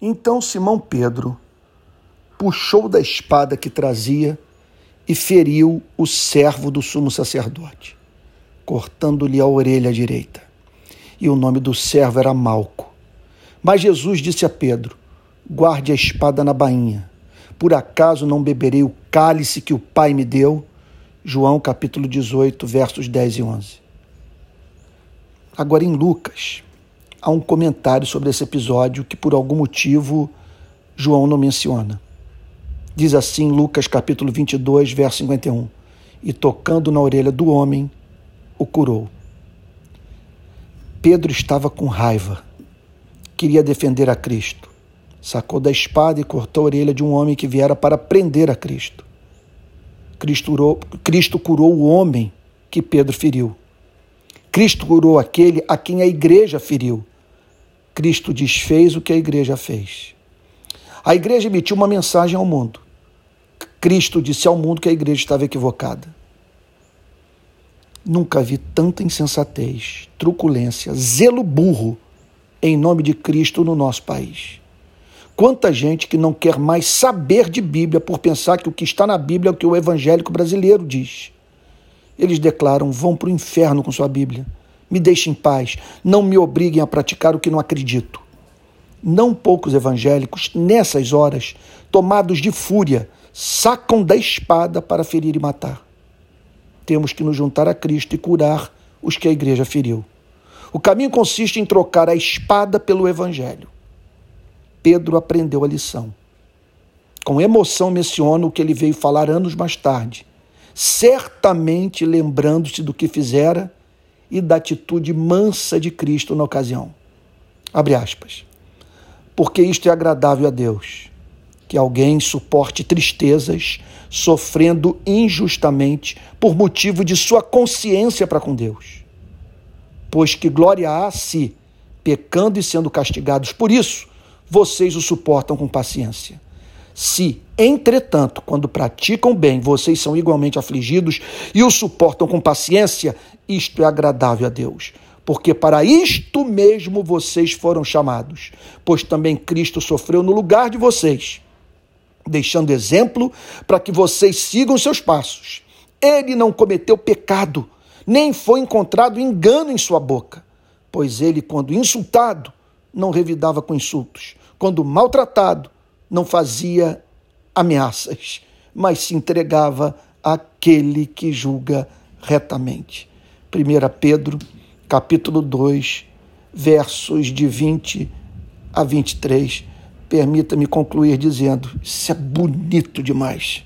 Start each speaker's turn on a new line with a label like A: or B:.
A: Então Simão Pedro puxou da espada que trazia e feriu o servo do sumo sacerdote, cortando-lhe a orelha direita. E o nome do servo era Malco. Mas Jesus disse a Pedro: Guarde a espada na bainha. Por acaso não beberei o cálice que o Pai me deu? João capítulo 18, versos 10 e 11. Agora em Lucas, há um comentário sobre esse episódio que por algum motivo João não menciona. Diz assim Lucas capítulo 22, verso 51. E tocando na orelha do homem, o curou. Pedro estava com raiva. Queria defender a Cristo. Sacou da espada e cortou a orelha de um homem que viera para prender a Cristo. Cristo curou, Cristo curou o homem que Pedro feriu. Cristo curou aquele a quem a igreja feriu. Cristo desfez o que a igreja fez. A igreja emitiu uma mensagem ao mundo. Cristo disse ao mundo que a igreja estava equivocada. Nunca vi tanta insensatez, truculência, zelo burro em nome de Cristo no nosso país. Quanta gente que não quer mais saber de Bíblia por pensar que o que está na Bíblia é o que o evangélico brasileiro diz. Eles declaram: vão para o inferno com sua Bíblia. Me deixem em paz. Não me obriguem a praticar o que não acredito. Não poucos evangélicos, nessas horas, tomados de fúria, sacam da espada para ferir e matar. Temos que nos juntar a Cristo e curar os que a igreja feriu. O caminho consiste em trocar a espada pelo evangelho. Pedro aprendeu a lição. Com emoção menciono o que ele veio falar anos mais tarde, certamente lembrando-se do que fizera e da atitude mansa de Cristo na ocasião. Abre aspas. Porque isto é agradável a Deus que alguém suporte tristezas, sofrendo injustamente por motivo de sua consciência para com Deus. Pois que glória há se, pecando e sendo castigados por isso, vocês o suportam com paciência. Se, entretanto, quando praticam bem, vocês são igualmente afligidos e o suportam com paciência, isto é agradável a Deus porque para isto mesmo vocês foram chamados, pois também Cristo sofreu no lugar de vocês, deixando exemplo para que vocês sigam seus passos. Ele não cometeu pecado, nem foi encontrado engano em sua boca, pois ele, quando insultado, não revidava com insultos, quando maltratado, não fazia ameaças, mas se entregava àquele que julga retamente. 1 Pedro, capítulo 2, versos de 20 a 23 Permita-me concluir dizendo: isso é bonito demais.